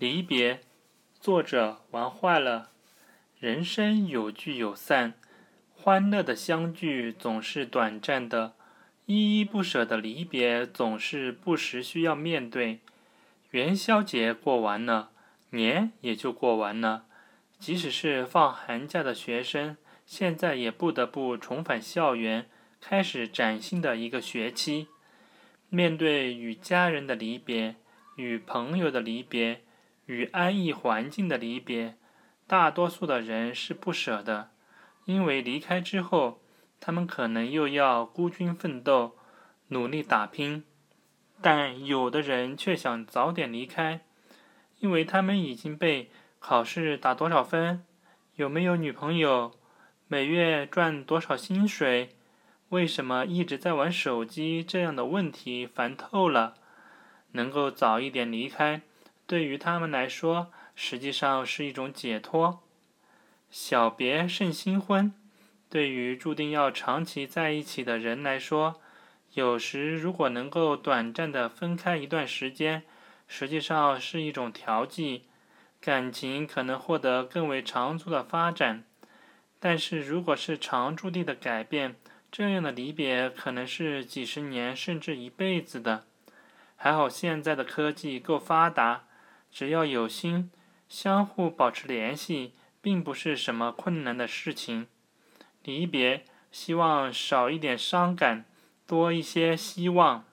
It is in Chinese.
离别，作者玩坏了。人生有聚有散，欢乐的相聚总是短暂的，依依不舍的离别总是不时需要面对。元宵节过完了，年也就过完了。即使是放寒假的学生，现在也不得不重返校园，开始崭新的一个学期。面对与家人的离别，与朋友的离别。与安逸环境的离别，大多数的人是不舍的，因为离开之后，他们可能又要孤军奋斗，努力打拼。但有的人却想早点离开，因为他们已经被考试打多少分、有没有女朋友、每月赚多少薪水、为什么一直在玩手机这样的问题烦透了，能够早一点离开。对于他们来说，实际上是一种解脱。小别胜新婚，对于注定要长期在一起的人来说，有时如果能够短暂的分开一段时间，实际上是一种调剂，感情可能获得更为长足的发展。但是如果是长驻地的改变，这样的离别可能是几十年甚至一辈子的。还好现在的科技够发达。只要有心，相互保持联系，并不是什么困难的事情。离别，希望少一点伤感，多一些希望。